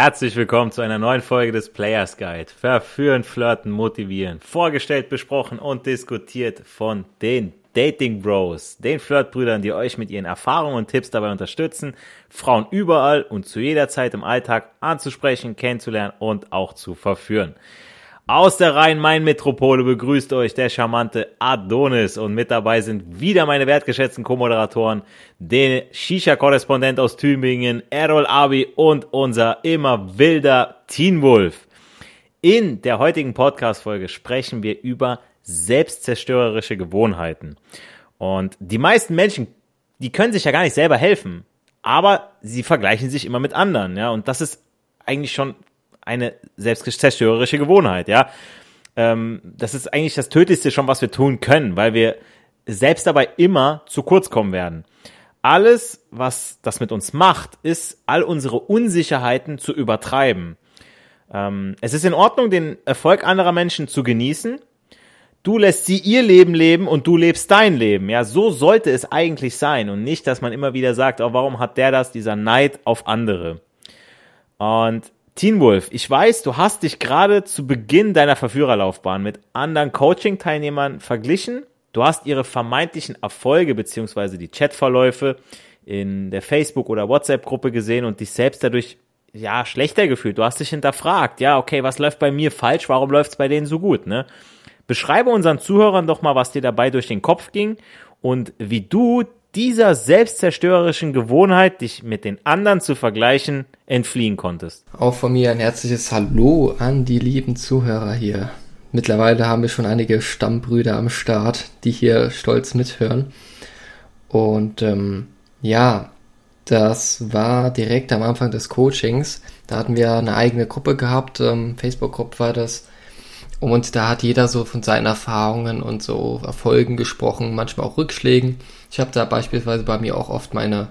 Herzlich willkommen zu einer neuen Folge des Players Guide. Verführen, flirten, motivieren. Vorgestellt, besprochen und diskutiert von den Dating Bros, den Flirtbrüdern, die euch mit ihren Erfahrungen und Tipps dabei unterstützen, Frauen überall und zu jeder Zeit im Alltag anzusprechen, kennenzulernen und auch zu verführen. Aus der Rhein-Main-Metropole begrüßt euch der charmante Adonis und mit dabei sind wieder meine wertgeschätzten Co-Moderatoren, den Shisha-Korrespondent aus Tübingen, Errol Abi und unser immer wilder Teen Wolf. In der heutigen Podcast-Folge sprechen wir über selbstzerstörerische Gewohnheiten. Und die meisten Menschen, die können sich ja gar nicht selber helfen, aber sie vergleichen sich immer mit anderen, ja, und das ist eigentlich schon eine selbstzerstörerische Gewohnheit, ja. Ähm, das ist eigentlich das Tödlichste schon, was wir tun können, weil wir selbst dabei immer zu kurz kommen werden. Alles, was das mit uns macht, ist, all unsere Unsicherheiten zu übertreiben. Ähm, es ist in Ordnung, den Erfolg anderer Menschen zu genießen. Du lässt sie ihr Leben leben und du lebst dein Leben. Ja, so sollte es eigentlich sein und nicht, dass man immer wieder sagt, oh, warum hat der das, dieser Neid auf andere. Und Teen Wolf, ich weiß, du hast dich gerade zu Beginn deiner Verführerlaufbahn mit anderen Coaching-Teilnehmern verglichen. Du hast ihre vermeintlichen Erfolge beziehungsweise die Chatverläufe in der Facebook- oder WhatsApp-Gruppe gesehen und dich selbst dadurch ja schlechter gefühlt. Du hast dich hinterfragt, ja, okay, was läuft bei mir falsch, warum läuft es bei denen so gut, ne? Beschreibe unseren Zuhörern doch mal, was dir dabei durch den Kopf ging und wie du dieser selbstzerstörerischen Gewohnheit, dich mit den anderen zu vergleichen, entfliehen konntest. Auch von mir ein herzliches Hallo an die lieben Zuhörer hier. Mittlerweile haben wir schon einige Stammbrüder am Start, die hier stolz mithören. Und ähm, ja, das war direkt am Anfang des Coachings. Da hatten wir eine eigene Gruppe gehabt, ähm, Facebook-Gruppe war das. Und da hat jeder so von seinen Erfahrungen und so Erfolgen gesprochen, manchmal auch Rückschlägen. Ich habe da beispielsweise bei mir auch oft meine,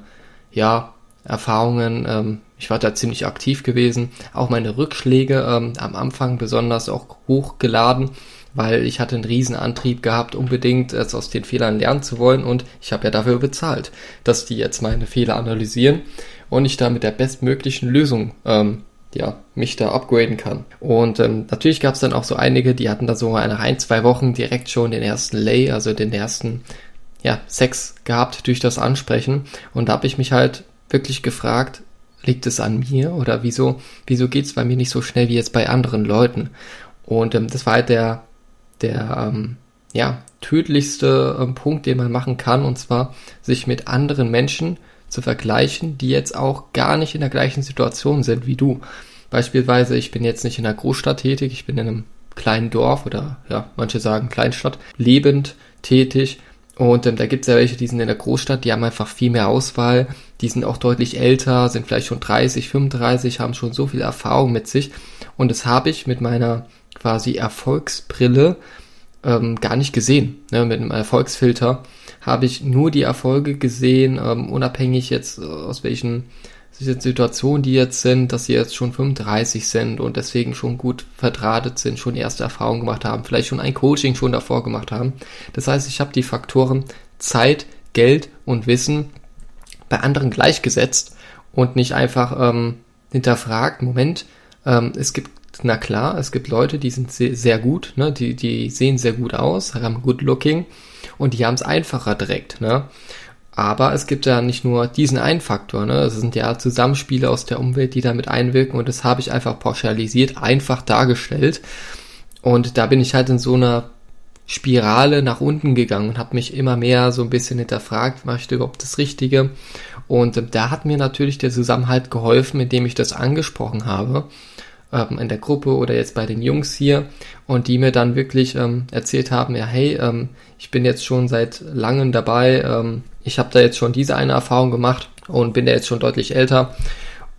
ja, Erfahrungen, ähm, ich war da ziemlich aktiv gewesen, auch meine Rückschläge ähm, am Anfang besonders auch hochgeladen, weil ich hatte einen riesen Antrieb gehabt, unbedingt jetzt aus den Fehlern lernen zu wollen und ich habe ja dafür bezahlt, dass die jetzt meine Fehler analysieren und ich da mit der bestmöglichen Lösung ähm, ja, mich da upgraden kann. Und ähm, natürlich gab es dann auch so einige, die hatten da so eine ein, zwei Wochen direkt schon den ersten Lay, also den ersten ja, Sex gehabt durch das Ansprechen. Und da habe ich mich halt wirklich gefragt, liegt es an mir oder wieso, wieso geht es bei mir nicht so schnell wie jetzt bei anderen Leuten? Und ähm, das war halt der, der ähm, ja, tödlichste ähm, Punkt, den man machen kann, und zwar sich mit anderen Menschen zu vergleichen, die jetzt auch gar nicht in der gleichen Situation sind wie du. Beispielsweise, ich bin jetzt nicht in einer Großstadt tätig, ich bin in einem kleinen Dorf oder ja, manche sagen Kleinstadt, lebend tätig. Und ähm, da gibt es ja welche, die sind in der Großstadt, die haben einfach viel mehr Auswahl, die sind auch deutlich älter, sind vielleicht schon 30, 35, haben schon so viel Erfahrung mit sich. Und das habe ich mit meiner quasi Erfolgsbrille ähm, gar nicht gesehen, ne, mit einem Erfolgsfilter habe ich nur die Erfolge gesehen, ähm, unabhängig jetzt äh, aus welchen Situationen die jetzt sind, dass sie jetzt schon 35 sind und deswegen schon gut verdrahtet sind, schon erste Erfahrungen gemacht haben, vielleicht schon ein Coaching schon davor gemacht haben. Das heißt, ich habe die Faktoren Zeit, Geld und Wissen bei anderen gleichgesetzt und nicht einfach ähm, hinterfragt, Moment, ähm, es gibt na klar, es gibt Leute, die sind sehr, sehr gut, ne? die, die sehen sehr gut aus, haben good looking und die haben es einfacher direkt. Ne? Aber es gibt ja nicht nur diesen einen Faktor, ne? Es sind ja Zusammenspiele aus der Umwelt, die damit einwirken und das habe ich einfach pauschalisiert, einfach dargestellt. Und da bin ich halt in so einer Spirale nach unten gegangen und habe mich immer mehr so ein bisschen hinterfragt, mache ich überhaupt das Richtige? Und da hat mir natürlich der Zusammenhalt geholfen, indem ich das angesprochen habe ähm, in der Gruppe oder jetzt bei den Jungs hier und die mir dann wirklich ähm, erzählt haben, ja hey, ähm, ich bin jetzt schon seit langem dabei, ähm, ich habe da jetzt schon diese eine Erfahrung gemacht und bin da jetzt schon deutlich älter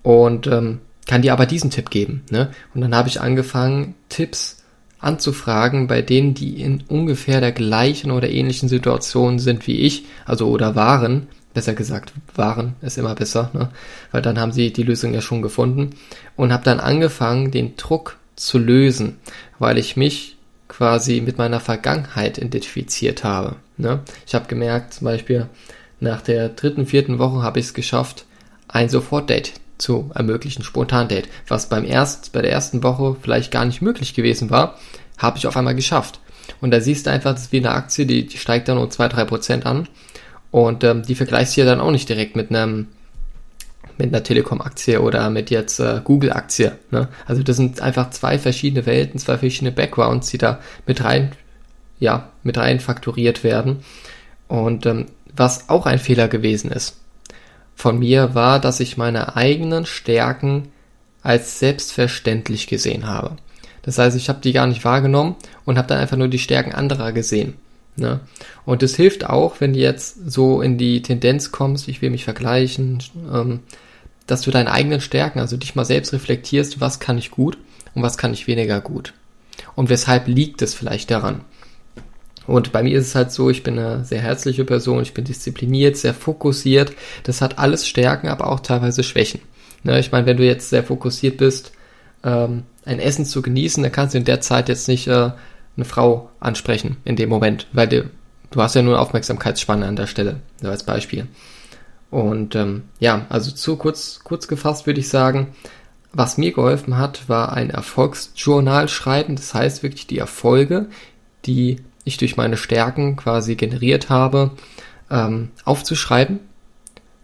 und ähm, kann dir aber diesen Tipp geben. Ne? Und dann habe ich angefangen, Tipps anzufragen bei denen, die in ungefähr der gleichen oder ähnlichen Situation sind wie ich, also oder waren, besser gesagt, waren ist immer besser, ne? weil dann haben sie die Lösung ja schon gefunden und habe dann angefangen, den Druck zu lösen, weil ich mich quasi mit meiner Vergangenheit identifiziert habe. Ne? Ich habe gemerkt, zum Beispiel nach der dritten, vierten Woche habe ich es geschafft, ein Sofort-Date zu ermöglichen, Spontan-Date. Was beim erst, bei der ersten Woche vielleicht gar nicht möglich gewesen war, habe ich auf einmal geschafft. Und da siehst du einfach, das ist wie eine Aktie, die, die steigt dann um 2-3% an. Und ähm, die vergleichst du ja dann auch nicht direkt mit einem mit einer Telekom-Aktie oder mit jetzt äh, Google-Aktie. Ne? Also das sind einfach zwei verschiedene Welten, zwei verschiedene Backgrounds, die da mit rein, ja, mit rein fakturiert werden. Und ähm, was auch ein Fehler gewesen ist von mir war, dass ich meine eigenen Stärken als selbstverständlich gesehen habe. Das heißt, ich habe die gar nicht wahrgenommen und habe dann einfach nur die Stärken anderer gesehen. Ne? Und es hilft auch, wenn du jetzt so in die Tendenz kommst, ich will mich vergleichen, ähm, dass du deine eigenen Stärken, also dich mal selbst reflektierst, was kann ich gut und was kann ich weniger gut. Und weshalb liegt es vielleicht daran? Und bei mir ist es halt so, ich bin eine sehr herzliche Person, ich bin diszipliniert, sehr fokussiert. Das hat alles Stärken, aber auch teilweise Schwächen. Ne, ich meine, wenn du jetzt sehr fokussiert bist, ähm, ein Essen zu genießen, dann kannst du in der Zeit jetzt nicht äh, eine Frau ansprechen in dem Moment, weil du, du hast ja nur Aufmerksamkeitsspanne an der Stelle, so als Beispiel. Und ähm, ja, also zu kurz, kurz gefasst würde ich sagen, was mir geholfen hat, war ein Erfolgsjournal schreiben. Das heißt wirklich die Erfolge, die ich durch meine Stärken quasi generiert habe, ähm, aufzuschreiben.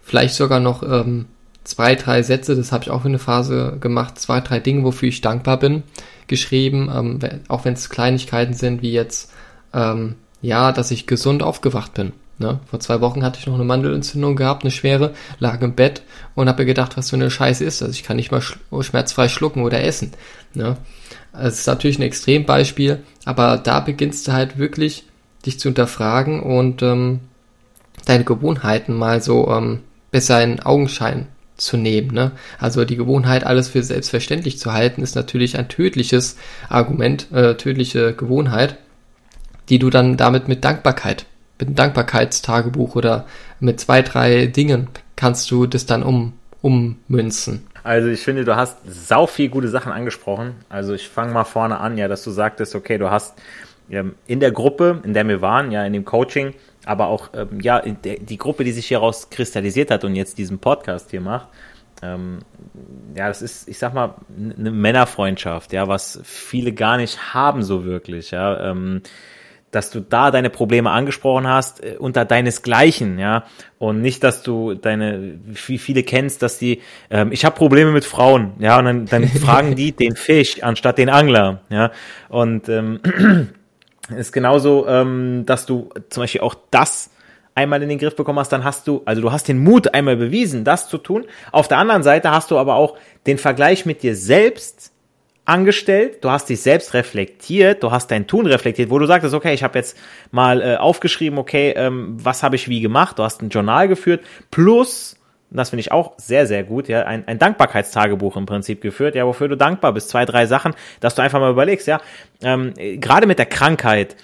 Vielleicht sogar noch ähm, zwei, drei Sätze, das habe ich auch für eine Phase gemacht, zwei, drei Dinge, wofür ich dankbar bin, geschrieben, ähm, auch wenn es Kleinigkeiten sind, wie jetzt, ähm, ja, dass ich gesund aufgewacht bin. Ne? Vor zwei Wochen hatte ich noch eine Mandelentzündung gehabt, eine schwere, lag im Bett und habe mir gedacht, was so eine Scheiße ist. Also ich kann nicht mal sch schmerzfrei schlucken oder essen. Ne? Es ist natürlich ein Extrembeispiel, aber da beginnst du halt wirklich, dich zu hinterfragen und ähm, deine Gewohnheiten mal so ähm, besser in Augenschein zu nehmen. Ne? Also die Gewohnheit, alles für selbstverständlich zu halten, ist natürlich ein tödliches Argument, äh, tödliche Gewohnheit, die du dann damit mit Dankbarkeit mit einem Dankbarkeitstagebuch oder mit zwei, drei Dingen kannst du das dann um, ummünzen. Also ich finde, du hast sau viel gute Sachen angesprochen. Also ich fange mal vorne an, ja, dass du sagtest, okay, du hast in der Gruppe, in der wir waren, ja, in dem Coaching, aber auch, ähm, ja, der, die Gruppe, die sich hieraus kristallisiert hat und jetzt diesen Podcast hier macht, ähm, ja, das ist, ich sag mal, eine Männerfreundschaft, ja, was viele gar nicht haben so wirklich, ja. Ähm, dass du da deine Probleme angesprochen hast äh, unter deinesgleichen, ja, und nicht, dass du deine, wie viele kennst, dass die, ähm, ich habe Probleme mit Frauen, ja, und dann, dann fragen die den Fisch anstatt den Angler, ja, und ähm, ist genauso, ähm, dass du zum Beispiel auch das einmal in den Griff bekommen hast, dann hast du, also du hast den Mut einmal bewiesen, das zu tun. Auf der anderen Seite hast du aber auch den Vergleich mit dir selbst angestellt, du hast dich selbst reflektiert, du hast dein Tun reflektiert, wo du sagtest, okay, ich habe jetzt mal äh, aufgeschrieben, okay, ähm, was habe ich wie gemacht, du hast ein Journal geführt, plus, das finde ich auch sehr, sehr gut, ja, ein, ein Dankbarkeitstagebuch im Prinzip geführt, ja, wofür du dankbar bist, zwei, drei Sachen, dass du einfach mal überlegst, ja, ähm, gerade mit der Krankheit,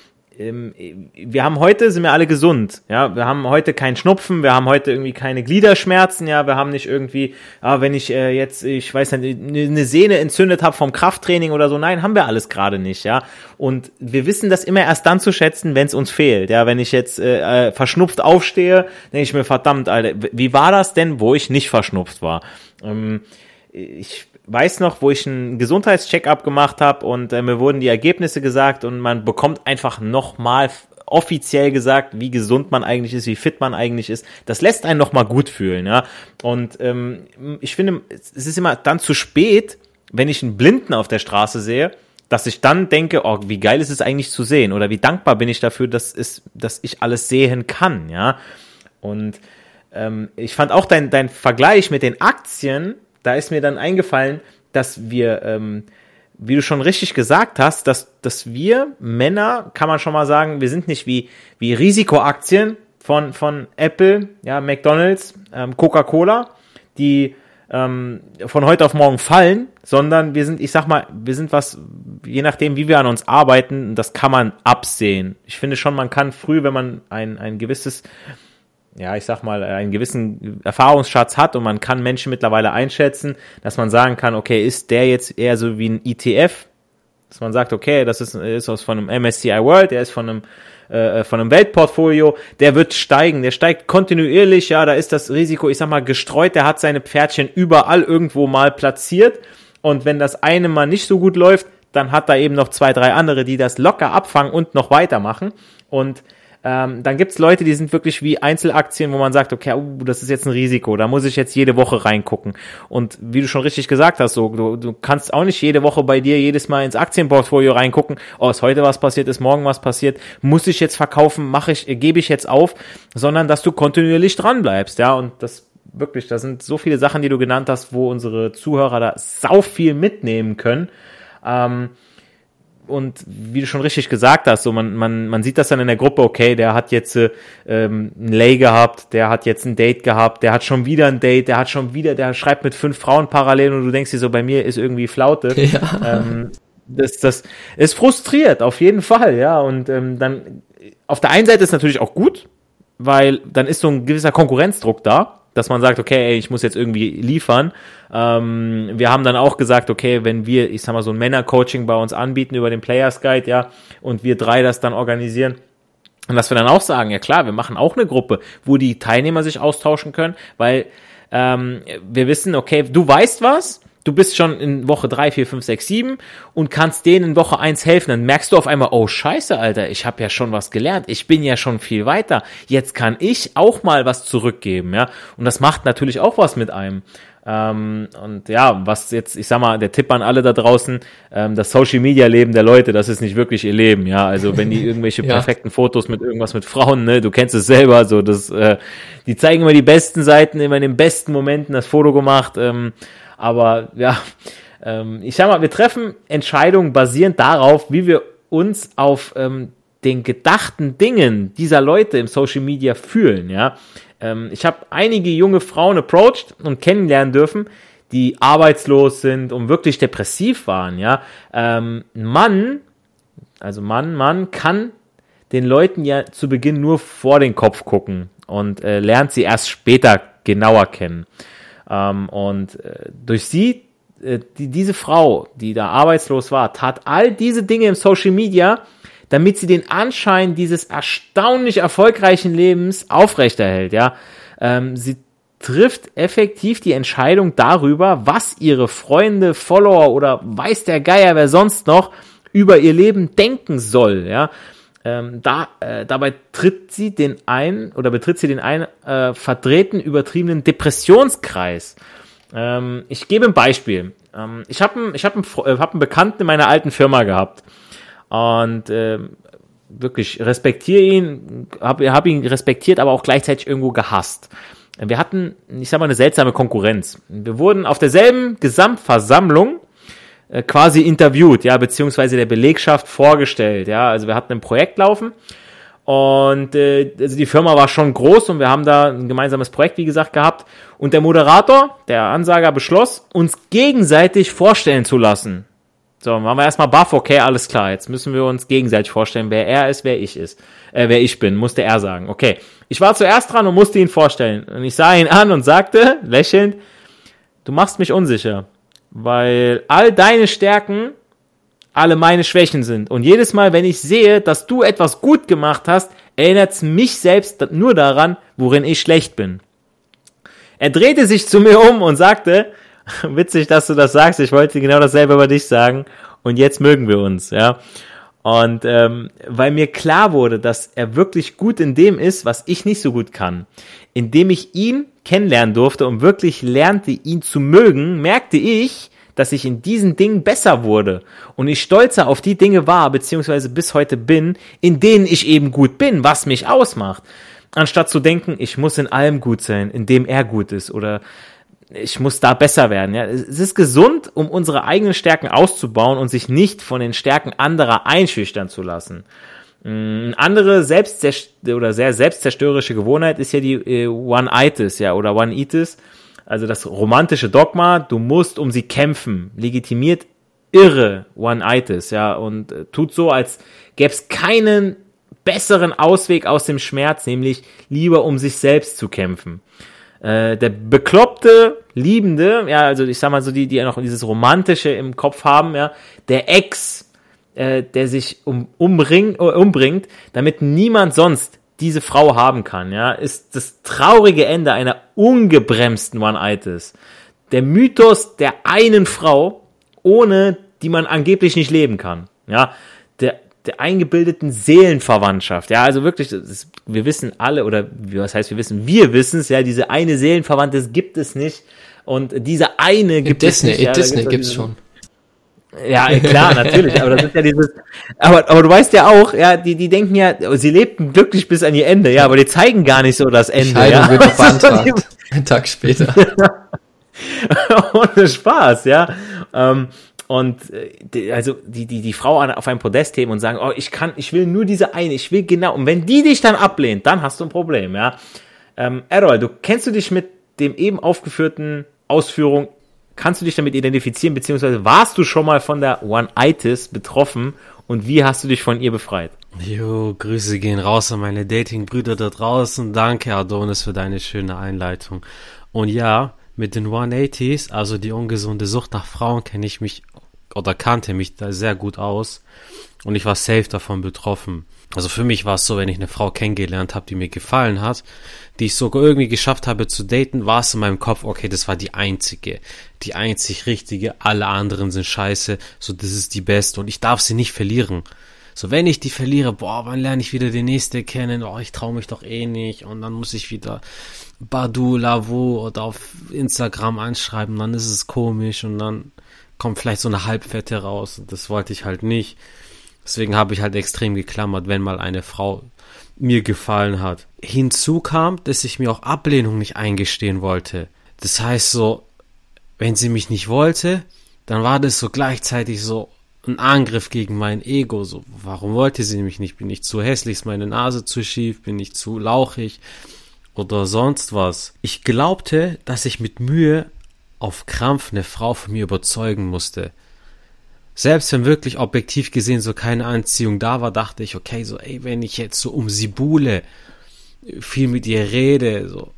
wir haben heute, sind wir alle gesund, ja, wir haben heute keinen Schnupfen, wir haben heute irgendwie keine Gliederschmerzen, ja, wir haben nicht irgendwie, ah, wenn ich äh, jetzt, ich weiß nicht, eine Sehne entzündet habe vom Krafttraining oder so, nein, haben wir alles gerade nicht, ja, und wir wissen das immer erst dann zu schätzen, wenn es uns fehlt, ja, wenn ich jetzt äh, äh, verschnupft aufstehe, denke ich mir, verdammt, Alter, wie war das denn, wo ich nicht verschnupft war? Ähm, ich weiß noch, wo ich einen Gesundheitscheckup gemacht habe und äh, mir wurden die Ergebnisse gesagt und man bekommt einfach nochmal offiziell gesagt, wie gesund man eigentlich ist, wie fit man eigentlich ist. Das lässt einen nochmal gut fühlen, ja. Und ähm, ich finde, es ist immer dann zu spät, wenn ich einen Blinden auf der Straße sehe, dass ich dann denke, oh, wie geil ist es eigentlich zu sehen oder wie dankbar bin ich dafür, dass, es, dass ich alles sehen kann, ja. Und ähm, ich fand auch dein, dein Vergleich mit den Aktien da ist mir dann eingefallen, dass wir, ähm, wie du schon richtig gesagt hast, dass, dass wir Männer, kann man schon mal sagen, wir sind nicht wie, wie Risikoaktien von, von Apple, ja, McDonalds, ähm, Coca-Cola, die ähm, von heute auf morgen fallen, sondern wir sind, ich sag mal, wir sind was, je nachdem, wie wir an uns arbeiten, das kann man absehen. Ich finde schon, man kann früh, wenn man ein, ein gewisses ja, ich sag mal, einen gewissen Erfahrungsschatz hat und man kann Menschen mittlerweile einschätzen, dass man sagen kann, okay, ist der jetzt eher so wie ein ETF, Dass man sagt, okay, das ist, ist aus von einem MSCI World, der ist von einem äh, von einem Weltportfolio, der wird steigen, der steigt kontinuierlich, ja, da ist das Risiko, ich sag mal, gestreut, der hat seine Pferdchen überall irgendwo mal platziert und wenn das eine mal nicht so gut läuft, dann hat da eben noch zwei, drei andere, die das locker abfangen und noch weitermachen und ähm, dann gibt's Leute, die sind wirklich wie Einzelaktien, wo man sagt, okay, uh, das ist jetzt ein Risiko, da muss ich jetzt jede Woche reingucken. Und wie du schon richtig gesagt hast, so, du, du kannst auch nicht jede Woche bei dir jedes Mal ins Aktienportfolio reingucken, oh, ist heute was passiert, ist morgen was passiert, muss ich jetzt verkaufen, mache ich, gebe ich jetzt auf, sondern dass du kontinuierlich dran bleibst, ja, und das wirklich, da sind so viele Sachen, die du genannt hast, wo unsere Zuhörer da sau viel mitnehmen können. Ähm, und wie du schon richtig gesagt hast, so man, man, man sieht das dann in der Gruppe, okay, der hat jetzt äh, ähm, ein Lay gehabt, der hat jetzt ein Date gehabt, der hat schon wieder ein Date, der hat schon wieder, der schreibt mit fünf Frauen parallel und du denkst dir so, bei mir ist irgendwie Flaute. Ja. Ähm, das, das ist frustriert, auf jeden Fall, ja. Und ähm, dann auf der einen Seite ist natürlich auch gut, weil dann ist so ein gewisser Konkurrenzdruck da dass man sagt, okay, ey, ich muss jetzt irgendwie liefern. Ähm, wir haben dann auch gesagt, okay, wenn wir, ich sag mal, so ein Männercoaching bei uns anbieten über den Players Guide, ja, und wir drei das dann organisieren, und dass wir dann auch sagen, ja klar, wir machen auch eine Gruppe, wo die Teilnehmer sich austauschen können, weil ähm, wir wissen, okay, du weißt was, du bist schon in Woche 3, 4, 5, 6, 7 und kannst denen in Woche 1 helfen, dann merkst du auf einmal, oh scheiße, Alter, ich habe ja schon was gelernt, ich bin ja schon viel weiter, jetzt kann ich auch mal was zurückgeben, ja, und das macht natürlich auch was mit einem. Ähm, und ja, was jetzt, ich sag mal, der Tipp an alle da draußen, ähm, das Social Media Leben der Leute, das ist nicht wirklich ihr Leben, ja. Also wenn die irgendwelche ja. perfekten Fotos mit irgendwas mit Frauen, ne, du kennst es selber, so das, äh, die zeigen immer die besten Seiten, immer in den besten Momenten das Foto gemacht. Ähm, aber ja, ähm, ich sag mal, wir treffen Entscheidungen basierend darauf, wie wir uns auf ähm, den gedachten Dingen dieser Leute im Social Media fühlen. Ja, ähm, ich habe einige junge Frauen approached und kennenlernen dürfen, die arbeitslos sind und wirklich depressiv waren. Ja, ähm, Mann, also Mann, Mann kann den Leuten ja zu Beginn nur vor den Kopf gucken und äh, lernt sie erst später genauer kennen. Ähm, und äh, durch sie, äh, die, diese Frau, die da arbeitslos war, tat all diese Dinge im Social Media, damit sie den Anschein dieses erstaunlich erfolgreichen Lebens aufrechterhält. Ja, ähm, sie trifft effektiv die Entscheidung darüber, was ihre Freunde, Follower oder weiß der Geier, wer sonst noch über ihr Leben denken soll. Ja, ähm, da, äh, dabei tritt sie den ein oder betritt sie den ein äh, verdrehten, übertriebenen Depressionskreis. Ähm, ich gebe ein Beispiel. Ähm, ich habe ich hab einen, äh, hab Bekannten in meiner alten Firma gehabt und äh, wirklich respektiere ihn, habe hab ihn respektiert, aber auch gleichzeitig irgendwo gehasst. Wir hatten, ich sag mal, eine seltsame Konkurrenz. Wir wurden auf derselben Gesamtversammlung äh, quasi interviewt, ja, beziehungsweise der Belegschaft vorgestellt, ja. Also wir hatten ein Projekt laufen und äh, also die Firma war schon groß und wir haben da ein gemeinsames Projekt, wie gesagt, gehabt. Und der Moderator, der Ansager, beschloss, uns gegenseitig vorstellen zu lassen. So, waren wir erstmal baff, okay, alles klar, jetzt müssen wir uns gegenseitig vorstellen, wer er ist, wer ich ist, äh, wer ich bin, musste er sagen. Okay, ich war zuerst dran und musste ihn vorstellen. Und ich sah ihn an und sagte, lächelnd, du machst mich unsicher weil all deine Stärken alle meine Schwächen sind. Und jedes Mal, wenn ich sehe, dass du etwas gut gemacht hast, erinnert es mich selbst nur daran, worin ich schlecht bin. Er drehte sich zu mir um und sagte, witzig, dass du das sagst, ich wollte genau dasselbe über dich sagen und jetzt mögen wir uns, ja. Und ähm, weil mir klar wurde, dass er wirklich gut in dem ist, was ich nicht so gut kann, indem ich ihn kennenlernen durfte und wirklich lernte, ihn zu mögen, merkte ich, dass ich in diesen Dingen besser wurde und ich stolzer auf die Dinge war, beziehungsweise bis heute bin, in denen ich eben gut bin, was mich ausmacht. Anstatt zu denken, ich muss in allem gut sein, in dem er gut ist oder ich muss da besser werden. Ja, es ist gesund, um unsere eigenen Stärken auszubauen und sich nicht von den Stärken anderer einschüchtern zu lassen. Mm, eine andere selbst oder sehr selbstzerstörerische Gewohnheit ist ja die äh, One-Itis, ja, oder One-Itis, also das romantische Dogma, du musst um sie kämpfen, legitimiert irre One-Itis, ja, und äh, tut so, als gäbe es keinen besseren Ausweg aus dem Schmerz, nämlich lieber um sich selbst zu kämpfen. Äh, der bekloppte, liebende, ja, also ich sag mal so die, die ja noch dieses romantische im Kopf haben, ja, der Ex äh, der sich um, umbring, äh, umbringt, damit niemand sonst diese Frau haben kann, ja, ist das traurige Ende einer ungebremsten One-Itis. Der Mythos der einen Frau, ohne die man angeblich nicht leben kann, ja, der, eingebildeten Seelenverwandtschaft, ja, also wirklich, ist, wir wissen alle, oder was heißt wir wissen, wir wissen es, ja, diese eine Seelenverwandte gibt es nicht, und diese eine gibt Disney, es nicht. Ja, Disney gibt es schon. Ja, klar, natürlich, aber das ist ja dieses, aber, aber du weißt ja auch, ja, die, die denken ja, sie lebten glücklich bis an ihr Ende, ja, aber die zeigen gar nicht so das Ende, Scheidung ja. wird beantragt, einen Tag später. Ohne Spaß, ja. Ähm, und äh, also die, die, die Frau auf einem Podest heben und sagen, oh, ich kann, ich will nur diese eine, ich will genau, und wenn die dich dann ablehnt, dann hast du ein Problem, ja. Ähm, Errol, du kennst du dich mit dem eben aufgeführten Ausführung kannst du dich damit identifizieren, beziehungsweise warst du schon mal von der One-Itis betroffen und wie hast du dich von ihr befreit? Jo, Grüße gehen raus an meine Dating-Brüder da draußen. Danke, Adonis, für deine schöne Einleitung. Und ja, mit den 180s, also die ungesunde Sucht nach Frauen, kenne ich mich oder kannte mich da sehr gut aus und ich war safe davon betroffen. Also für mich war es so, wenn ich eine Frau kennengelernt habe, die mir gefallen hat, die ich sogar irgendwie geschafft habe zu daten, war es in meinem Kopf, okay, das war die einzige, die einzig richtige, alle anderen sind scheiße, so das ist die beste und ich darf sie nicht verlieren. So, wenn ich die verliere, boah, wann lerne ich wieder die nächste kennen? Oh, ich traue mich doch eh nicht. Und dann muss ich wieder Badu, Lavo oder auf Instagram anschreiben, dann ist es komisch und dann kommt vielleicht so eine Halbfette raus. Das wollte ich halt nicht. Deswegen habe ich halt extrem geklammert, wenn mal eine Frau mir gefallen hat. Hinzu kam, dass ich mir auch Ablehnung nicht eingestehen wollte. Das heißt so, wenn sie mich nicht wollte, dann war das so gleichzeitig so ein Angriff gegen mein Ego. So, warum wollte sie mich nicht? Bin ich zu hässlich? Ist meine Nase zu schief? Bin ich zu lauchig? Oder sonst was. Ich glaubte, dass ich mit Mühe auf Krampf eine Frau von mir überzeugen musste. Selbst wenn wirklich objektiv gesehen so keine Anziehung da war, dachte ich, okay, so, ey, wenn ich jetzt so um sie buhle, viel mit ihr rede, so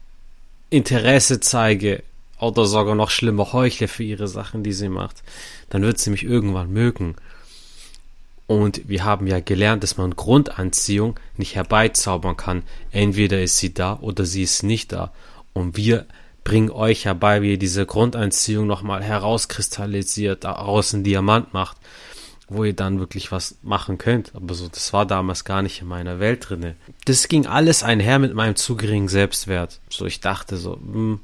Interesse zeige oder sogar noch schlimmer heuchle für ihre Sachen, die sie macht, dann wird sie mich irgendwann mögen. Und wir haben ja gelernt, dass man Grundanziehung nicht herbeizaubern kann. Entweder ist sie da oder sie ist nicht da. Und wir bringen euch herbei, wie ihr diese Grundanziehung nochmal herauskristallisiert, daraus einen Diamant macht, wo ihr dann wirklich was machen könnt. Aber so, das war damals gar nicht in meiner Welt drinne. Das ging alles einher mit meinem zu geringen Selbstwert. So, ich dachte so, hm,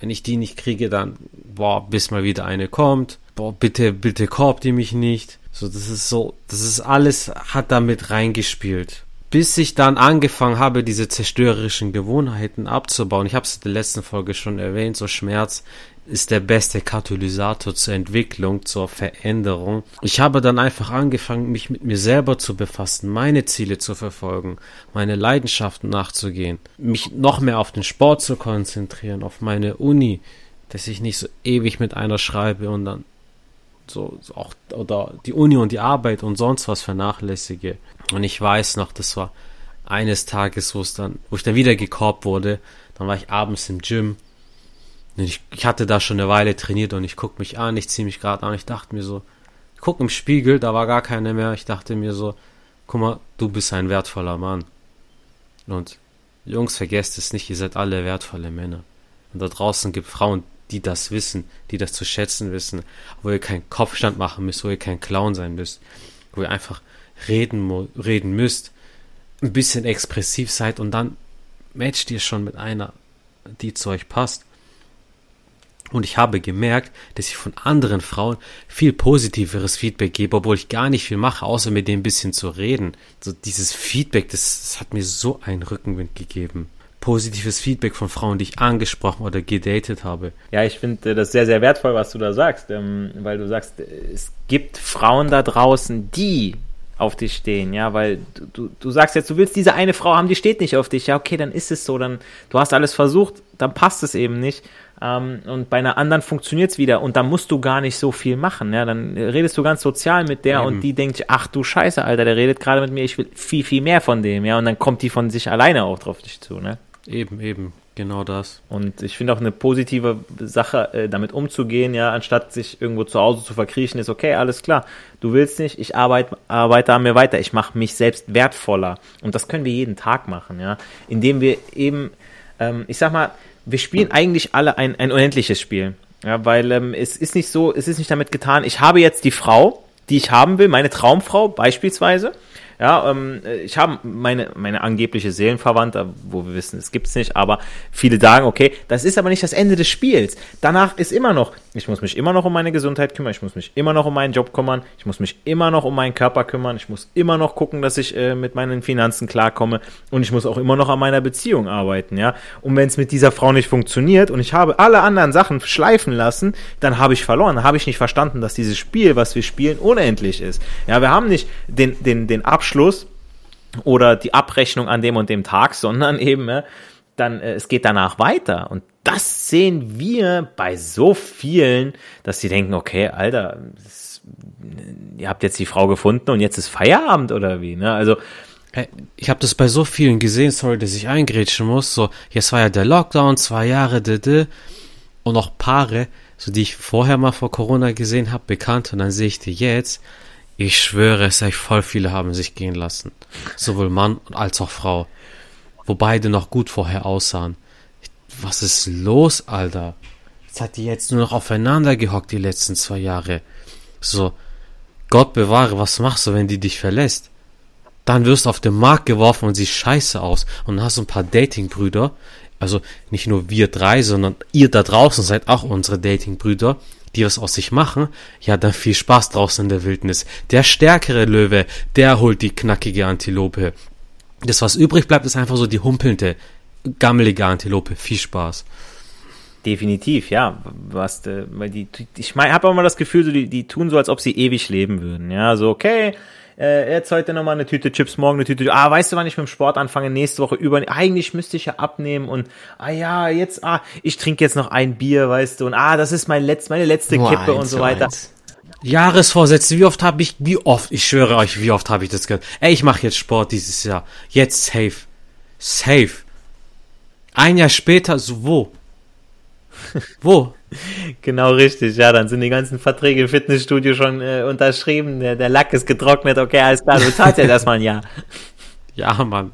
wenn ich die nicht kriege, dann, boah, bis mal wieder eine kommt. Boah, bitte, bitte korbt die mich nicht. So, das ist so, das ist alles, hat damit reingespielt bis ich dann angefangen habe, diese zerstörerischen Gewohnheiten abzubauen. Ich habe es in der letzten Folge schon erwähnt, so Schmerz ist der beste Katalysator zur Entwicklung, zur Veränderung. Ich habe dann einfach angefangen, mich mit mir selber zu befassen, meine Ziele zu verfolgen, meine Leidenschaften nachzugehen, mich noch mehr auf den Sport zu konzentrieren, auf meine Uni, dass ich nicht so ewig mit einer schreibe und dann so, auch oder die Uni und die Arbeit und sonst was vernachlässige. Und ich weiß noch, das war eines Tages, wo es dann, wo ich dann wieder gekorbt wurde, dann war ich abends im Gym. Und ich, ich hatte da schon eine Weile trainiert und ich guck mich an, ich ziehe mich gerade an, ich dachte mir so, ich guck im Spiegel, da war gar keiner mehr, ich dachte mir so, guck mal, du bist ein wertvoller Mann. Und Jungs, vergesst es nicht, ihr seid alle wertvolle Männer. Und da draußen gibt Frauen, die das wissen, die das zu schätzen wissen, wo ihr keinen Kopfstand machen müsst, wo ihr kein Clown sein müsst, wo ihr einfach reden, reden müsst, ein bisschen expressiv seid und dann matcht ihr schon mit einer, die zu euch passt. Und ich habe gemerkt, dass ich von anderen Frauen viel positiveres Feedback gebe, obwohl ich gar nicht viel mache, außer mit denen ein bisschen zu reden. So dieses Feedback, das, das hat mir so einen Rückenwind gegeben positives Feedback von Frauen, die ich angesprochen oder gedatet habe. Ja, ich finde das sehr, sehr wertvoll, was du da sagst, ähm, weil du sagst, es gibt Frauen da draußen, die auf dich stehen, ja, weil du, du, du sagst jetzt, du willst diese eine Frau haben, die steht nicht auf dich, ja, okay, dann ist es so, dann, du hast alles versucht, dann passt es eben nicht. Ähm, und bei einer anderen funktioniert es wieder und dann musst du gar nicht so viel machen, ja, dann redest du ganz sozial mit der eben. und die denkt, ach du Scheiße, Alter, der redet gerade mit mir, ich will viel, viel mehr von dem, ja, und dann kommt die von sich alleine auch drauf dich zu, ne? Eben, eben. Genau das. Und ich finde auch eine positive Sache, äh, damit umzugehen, ja, anstatt sich irgendwo zu Hause zu verkriechen, ist okay, alles klar. Du willst nicht, ich arbeite, arbeite an mir weiter, ich mache mich selbst wertvoller. Und das können wir jeden Tag machen, ja, indem wir eben, ähm, ich sag mal, wir spielen eigentlich alle ein, ein unendliches Spiel. Ja, weil ähm, es ist nicht so, es ist nicht damit getan, ich habe jetzt die Frau, die ich haben will, meine Traumfrau beispielsweise, ja, ähm, ich habe meine, meine angebliche Seelenverwandte, wo wir wissen, es gibt's nicht, aber viele sagen, okay, das ist aber nicht das Ende des Spiels. Danach ist immer noch, ich muss mich immer noch um meine Gesundheit kümmern, ich muss mich immer noch um meinen Job kümmern, ich muss mich immer noch um meinen Körper kümmern, ich muss immer noch gucken, dass ich äh, mit meinen Finanzen klarkomme und ich muss auch immer noch an meiner Beziehung arbeiten, ja. Und wenn es mit dieser Frau nicht funktioniert und ich habe alle anderen Sachen schleifen lassen, dann habe ich verloren, dann habe ich nicht verstanden, dass dieses Spiel, was wir spielen, unendlich ist. Ja, wir haben nicht den, den, den Abschluss Abschluss oder die Abrechnung an dem und dem Tag, sondern eben, äh, dann, äh, es geht danach weiter. Und das sehen wir bei so vielen, dass sie denken, okay, Alter, das, ihr habt jetzt die Frau gefunden und jetzt ist Feierabend oder wie, ne? Also, ich habe das bei so vielen gesehen, sorry, dass ich eingrätschen muss. So, jetzt war ja der Lockdown, zwei Jahre, dede, und noch Paare, so die ich vorher mal vor Corona gesehen habe, bekannt, und dann sehe ich die jetzt. Ich schwöre, es sei voll viele haben sich gehen lassen. Sowohl Mann als auch Frau. Wo beide noch gut vorher aussahen. Was ist los, Alter? Jetzt hat die jetzt nur noch aufeinander gehockt die letzten zwei Jahre. So, Gott bewahre, was machst du, wenn die dich verlässt? Dann wirst du auf den Markt geworfen und siehst scheiße aus. Und hast ein paar Datingbrüder. Also nicht nur wir drei, sondern ihr da draußen seid auch unsere Datingbrüder die was aus sich machen, ja, dann viel Spaß draußen in der Wildnis. Der stärkere Löwe, der holt die knackige Antilope. Das, was übrig bleibt, ist einfach so die humpelnde, gammelige Antilope. Viel Spaß. Definitiv, ja. Was, äh, weil die, ich meine, habe auch mal das Gefühl, so, die, die tun so, als ob sie ewig leben würden. Ja, so, okay, äh, jetzt heute nochmal eine Tüte Chips, morgen eine Tüte, ah, weißt du, wann ich mit dem Sport anfange, nächste Woche über, eigentlich müsste ich ja abnehmen und, ah ja, jetzt, ah, ich trinke jetzt noch ein Bier, weißt du, und ah, das ist mein letzt, meine letzte Nur Kippe und so weiter. Eins. Jahresvorsätze, wie oft habe ich, wie oft, ich schwöre euch, wie oft habe ich das gehört. Ey, ich mache jetzt Sport dieses Jahr. Jetzt safe. Safe. Ein Jahr später, so wo? wo? Genau richtig, ja, dann sind die ganzen Verträge im Fitnessstudio schon äh, unterschrieben, der, der, Lack ist getrocknet, okay, alles klar, du zahlst jetzt erstmal ein Jahr. Ja, Mann.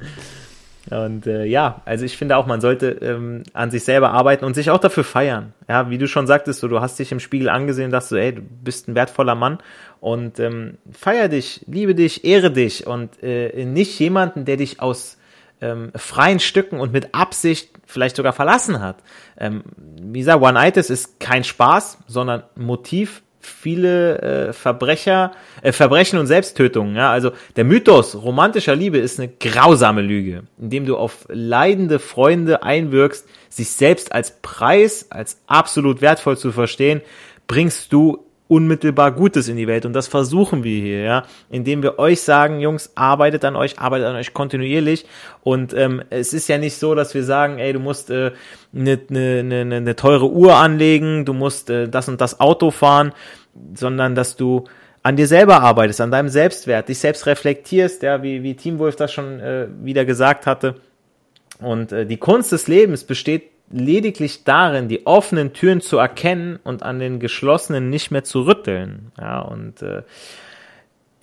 Und äh, ja, also ich finde auch, man sollte ähm, an sich selber arbeiten und sich auch dafür feiern. Ja, wie du schon sagtest, so, du hast dich im Spiegel angesehen, dachtest du, ey, du bist ein wertvoller Mann und ähm, feier dich, liebe dich, ehre dich und äh, nicht jemanden, der dich aus ähm, freien Stücken und mit Absicht vielleicht sogar verlassen hat. Ähm, wie gesagt, One-Itis ist kein Spaß, sondern Motiv viele äh, Verbrecher, äh, Verbrechen und Selbsttötungen. Ja? Also der Mythos romantischer Liebe ist eine grausame Lüge, indem du auf leidende Freunde einwirkst, sich selbst als Preis, als absolut wertvoll zu verstehen, bringst du unmittelbar Gutes in die Welt. Und das versuchen wir hier, ja, indem wir euch sagen, Jungs, arbeitet an euch, arbeitet an euch kontinuierlich. Und ähm, es ist ja nicht so, dass wir sagen, ey, du musst eine äh, ne, ne, ne, ne, ne teure Uhr anlegen, du musst äh, das und das Auto fahren, sondern dass du an dir selber arbeitest, an deinem Selbstwert, dich selbst reflektierst, ja, wie, wie Team Wolf das schon äh, wieder gesagt hatte. Und äh, die Kunst des Lebens besteht lediglich darin, die offenen Türen zu erkennen und an den geschlossenen nicht mehr zu rütteln. Ja, und äh,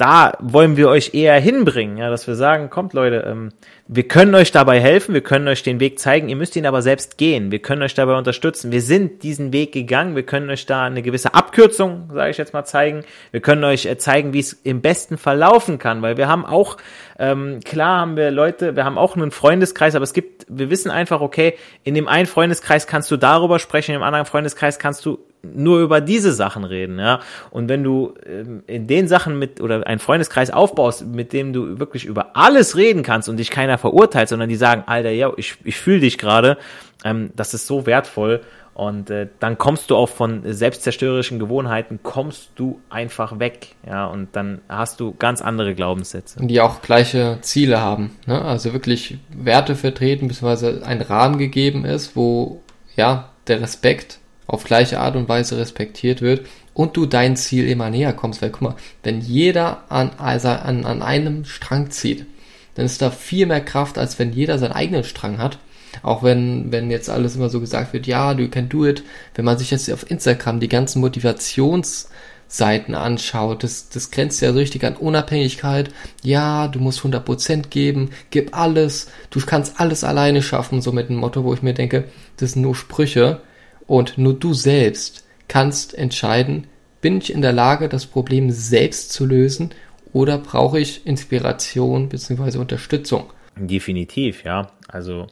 da wollen wir euch eher hinbringen, ja, dass wir sagen, kommt Leute, ähm, wir können euch dabei helfen, wir können euch den Weg zeigen, ihr müsst ihn aber selbst gehen, wir können euch dabei unterstützen. Wir sind diesen Weg gegangen, wir können euch da eine gewisse Abkürzung, sage ich jetzt mal, zeigen. Wir können euch äh, zeigen, wie es im besten verlaufen kann, weil wir haben auch, ähm, klar haben wir Leute, wir haben auch einen Freundeskreis, aber es gibt, wir wissen einfach, okay, in dem einen Freundeskreis kannst du darüber sprechen, im anderen Freundeskreis kannst du nur über diese Sachen reden, ja. Und wenn du ähm, in den Sachen mit oder einen Freundeskreis aufbaust, mit dem du wirklich über alles reden kannst und dich keiner verurteilt, sondern die sagen, Alter, ja, ich, ich fühle dich gerade, ähm, das ist so wertvoll. Und äh, dann kommst du auch von selbstzerstörerischen Gewohnheiten, kommst du einfach weg, ja, und dann hast du ganz andere Glaubenssätze. Und die auch gleiche Ziele haben, ne? also wirklich Werte vertreten, beziehungsweise ein Rahmen gegeben ist, wo, ja, der Respekt auf gleiche Art und Weise respektiert wird und du dein Ziel immer näher kommst. Weil guck mal, wenn jeder an, also an, an einem Strang zieht, dann ist da viel mehr Kraft, als wenn jeder seinen eigenen Strang hat. Auch wenn, wenn jetzt alles immer so gesagt wird, ja, du can do it. Wenn man sich jetzt auf Instagram die ganzen Motivationsseiten anschaut, das, das grenzt ja richtig an Unabhängigkeit. Ja, du musst 100% geben, gib alles, du kannst alles alleine schaffen, so mit dem Motto, wo ich mir denke, das sind nur Sprüche und nur du selbst kannst entscheiden, bin ich in der Lage, das Problem selbst zu lösen oder brauche ich Inspiration bzw. Unterstützung? Definitiv, ja. Also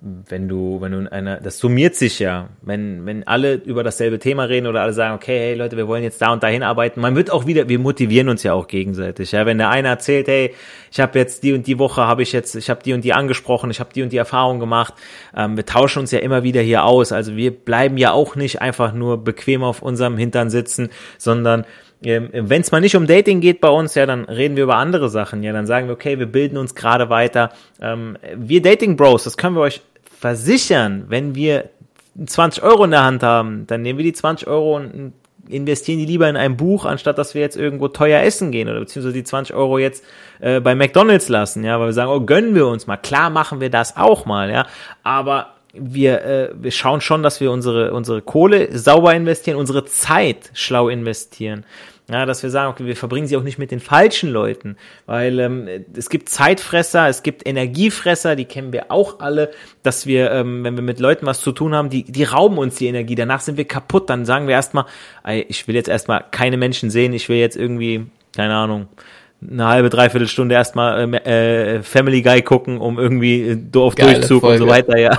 wenn du, wenn du in einer, das summiert sich ja, wenn, wenn alle über dasselbe Thema reden oder alle sagen, okay, hey Leute, wir wollen jetzt da und dahin arbeiten, man wird auch wieder, wir motivieren uns ja auch gegenseitig, ja, wenn der eine erzählt, hey, ich habe jetzt die und die Woche habe ich jetzt, ich habe die und die angesprochen, ich habe die und die Erfahrung gemacht, ähm, wir tauschen uns ja immer wieder hier aus, also wir bleiben ja auch nicht einfach nur bequem auf unserem Hintern sitzen, sondern ähm, wenn es mal nicht um Dating geht bei uns, ja, dann reden wir über andere Sachen. Ja, dann sagen wir, okay, wir bilden uns gerade weiter. Ähm, wir Dating Bros, das können wir euch versichern, wenn wir 20 Euro in der Hand haben, dann nehmen wir die 20 Euro und investieren die lieber in ein Buch, anstatt dass wir jetzt irgendwo teuer essen gehen oder beziehungsweise die 20 Euro jetzt äh, bei McDonalds lassen, ja, weil wir sagen, oh, gönnen wir uns mal. Klar machen wir das auch mal, ja, aber wir, äh, wir schauen schon, dass wir unsere, unsere Kohle sauber investieren, unsere Zeit schlau investieren. Ja, dass wir sagen, okay, wir verbringen sie auch nicht mit den falschen Leuten, weil ähm, es gibt Zeitfresser, es gibt Energiefresser, die kennen wir auch alle, dass wir, ähm, wenn wir mit Leuten was zu tun haben, die, die rauben uns die Energie, danach sind wir kaputt, dann sagen wir erstmal, ich will jetzt erstmal keine Menschen sehen, ich will jetzt irgendwie, keine Ahnung, eine halbe, dreiviertel Stunde erstmal äh, äh, Family Guy gucken, um irgendwie äh, auf Geile Durchzug Folge. und so weiter, ja.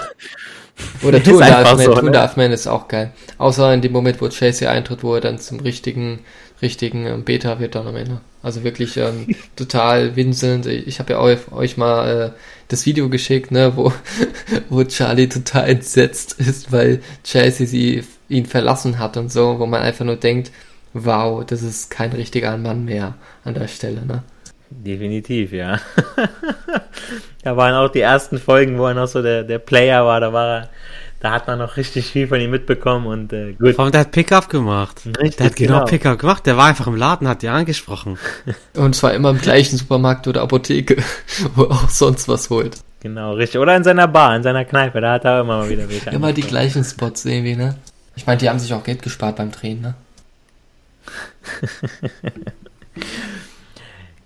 Oder Two Darf Man, so, Two ne? Darf Man ist auch geil. Außer in dem Moment, wo Chase hier eintritt, wo er dann zum richtigen, richtigen ähm, Beta wird dann am Ende. Also wirklich ähm, total winselnd. Ich habe ja euch, euch mal äh, das Video geschickt, ne, wo, wo Charlie total entsetzt ist, weil Chelsea sie ihn verlassen hat und so, wo man einfach nur denkt, wow, das ist kein richtiger Mann mehr an der Stelle, ne? Definitiv, ja. da waren auch die ersten Folgen, wo er noch so der, der Player war, da war er, da hat man noch richtig viel von ihm mitbekommen und äh, gut. Vor allem, der hat Pickup gemacht. Richtig, der hat genau, genau Pickup gemacht, der war einfach im Laden, hat die angesprochen. Und zwar immer im gleichen Supermarkt oder Apotheke, wo er auch sonst was holt. Genau, richtig. Oder in seiner Bar, in seiner Kneipe, da hat er immer mal wieder welche. Immer die gleichen Spots irgendwie, ne? Ich meine, die haben sich auch Geld gespart beim Drehen, ne?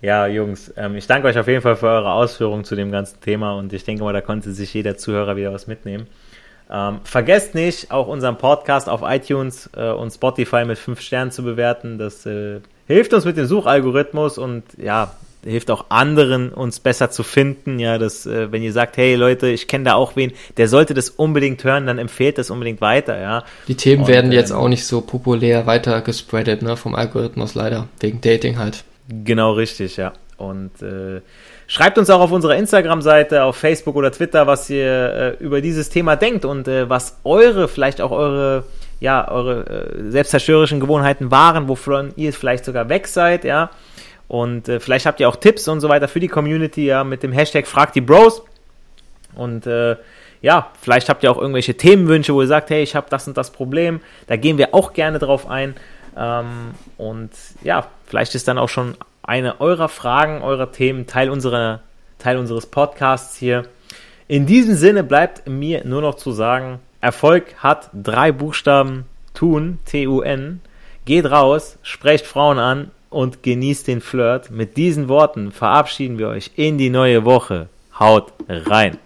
Ja, Jungs, ähm, ich danke euch auf jeden Fall für eure Ausführungen zu dem ganzen Thema und ich denke mal, da konnte sich jeder Zuhörer wieder was mitnehmen. Ähm, vergesst nicht, auch unseren Podcast auf iTunes äh, und Spotify mit 5 Sternen zu bewerten. Das äh, hilft uns mit dem Suchalgorithmus und ja, hilft auch anderen, uns besser zu finden. Ja, dass, äh, wenn ihr sagt, hey Leute, ich kenne da auch wen, der sollte das unbedingt hören, dann empfehlt das unbedingt weiter, ja. Die Themen und, werden jetzt ähm, auch nicht so populär weiter gespreadet, ne, vom Algorithmus leider, wegen Dating halt. Genau richtig, ja. Und äh, schreibt uns auch auf unserer Instagram-Seite, auf Facebook oder Twitter, was ihr äh, über dieses Thema denkt und äh, was eure, vielleicht auch eure, ja, eure äh, selbstzerstörerischen Gewohnheiten waren, wovon ihr vielleicht sogar weg seid, ja. Und äh, vielleicht habt ihr auch Tipps und so weiter für die Community, ja, mit dem Hashtag Fragt die Bros. Und äh, ja, vielleicht habt ihr auch irgendwelche Themenwünsche, wo ihr sagt, hey, ich habe das und das Problem. Da gehen wir auch gerne drauf ein. Ähm, und ja, vielleicht ist dann auch schon eine eurer Fragen, eurer Themen Teil, unserer, Teil unseres Podcasts hier. In diesem Sinne bleibt mir nur noch zu sagen, Erfolg hat drei Buchstaben, tun, T-U-N. Geht raus, sprecht Frauen an und genießt den Flirt. Mit diesen Worten verabschieden wir euch in die neue Woche. Haut rein!